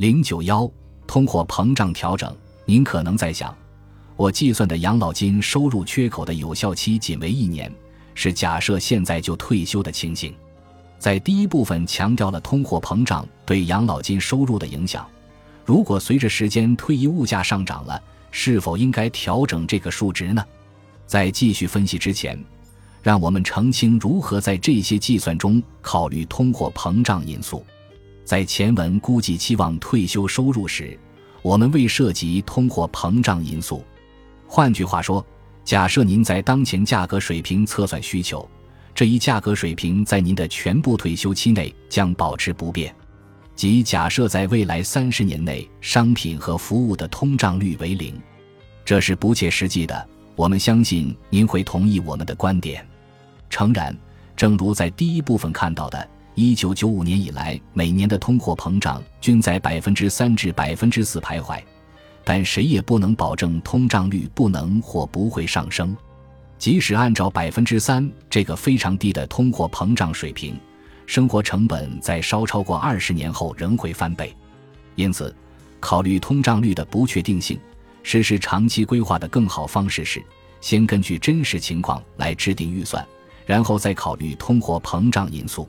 零九幺，通货膨胀调整。您可能在想，我计算的养老金收入缺口的有效期仅为一年，是假设现在就退休的情形。在第一部分强调了通货膨胀对养老金收入的影响。如果随着时间推移，物价上涨了，是否应该调整这个数值呢？在继续分析之前，让我们澄清如何在这些计算中考虑通货膨胀因素。在前文估计期望退休收入时，我们未涉及通货膨胀因素。换句话说，假设您在当前价格水平测算需求，这一价格水平在您的全部退休期内将保持不变，即假设在未来三十年内商品和服务的通胀率为零，这是不切实际的。我们相信您会同意我们的观点。诚然，正如在第一部分看到的。一九九五年以来，每年的通货膨胀均在百分之三至百分之四徘徊，但谁也不能保证通胀率不能或不会上升。即使按照百分之三这个非常低的通货膨胀水平，生活成本在稍超过二十年后仍会翻倍。因此，考虑通胀率的不确定性，实施长期规划的更好方式是先根据真实情况来制定预算，然后再考虑通货膨胀因素。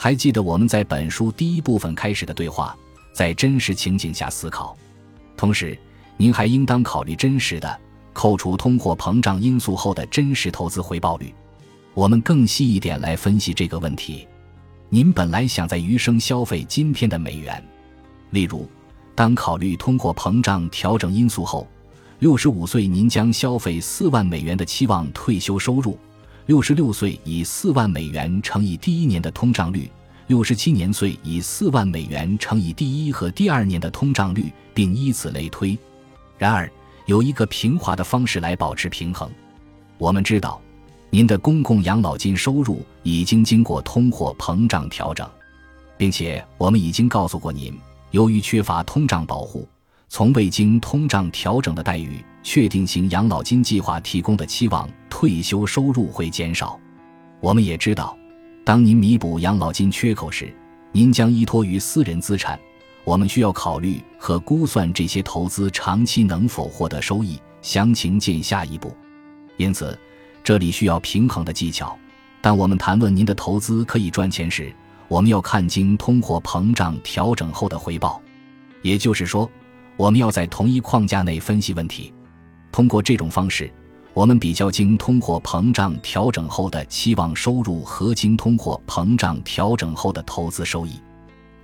还记得我们在本书第一部分开始的对话，在真实情景下思考。同时，您还应当考虑真实的扣除通货膨胀因素后的真实投资回报率。我们更细一点来分析这个问题。您本来想在余生消费今天的美元，例如，当考虑通货膨胀调整因素后，六十五岁您将消费四万美元的期望退休收入。六十六岁以四万美元乘以第一年的通胀率，六十七年岁以四万美元乘以第一和第二年的通胀率，并以此类推。然而，有一个平滑的方式来保持平衡。我们知道，您的公共养老金收入已经经过通货膨胀调整，并且我们已经告诉过您，由于缺乏通胀保护。从未经通胀调整的待遇确定型养老金计划提供的期望退休收入会减少。我们也知道，当您弥补养老金缺口时，您将依托于私人资产。我们需要考虑和估算这些投资长期能否获得收益，详情见下一步。因此，这里需要平衡的技巧。当我们谈论您的投资可以赚钱时，我们要看经通货膨胀调整后的回报，也就是说。我们要在同一框架内分析问题，通过这种方式，我们比较经通货膨胀调整后的期望收入和经通货膨胀调整后的投资收益。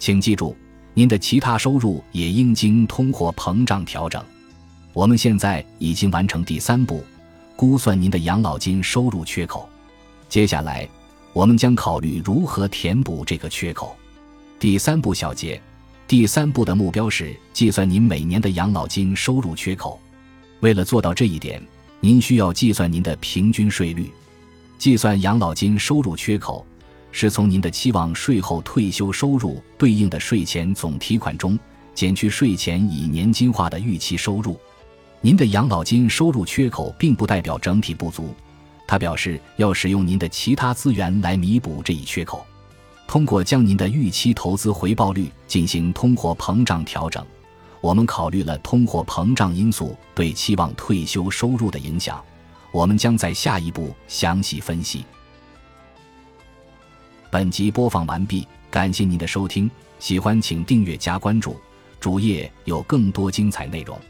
请记住，您的其他收入也应经通货膨胀调整。我们现在已经完成第三步，估算您的养老金收入缺口。接下来，我们将考虑如何填补这个缺口。第三步小结。第三步的目标是计算您每年的养老金收入缺口。为了做到这一点，您需要计算您的平均税率。计算养老金收入缺口，是从您的期望税后退休收入对应的税前总提款中减去税前以年金化的预期收入。您的养老金收入缺口并不代表整体不足，它表示要使用您的其他资源来弥补这一缺口。通过将您的预期投资回报率进行通货膨胀调整，我们考虑了通货膨胀因素对期望退休收入的影响。我们将在下一步详细分析。本集播放完毕，感谢您的收听，喜欢请订阅加关注，主页有更多精彩内容。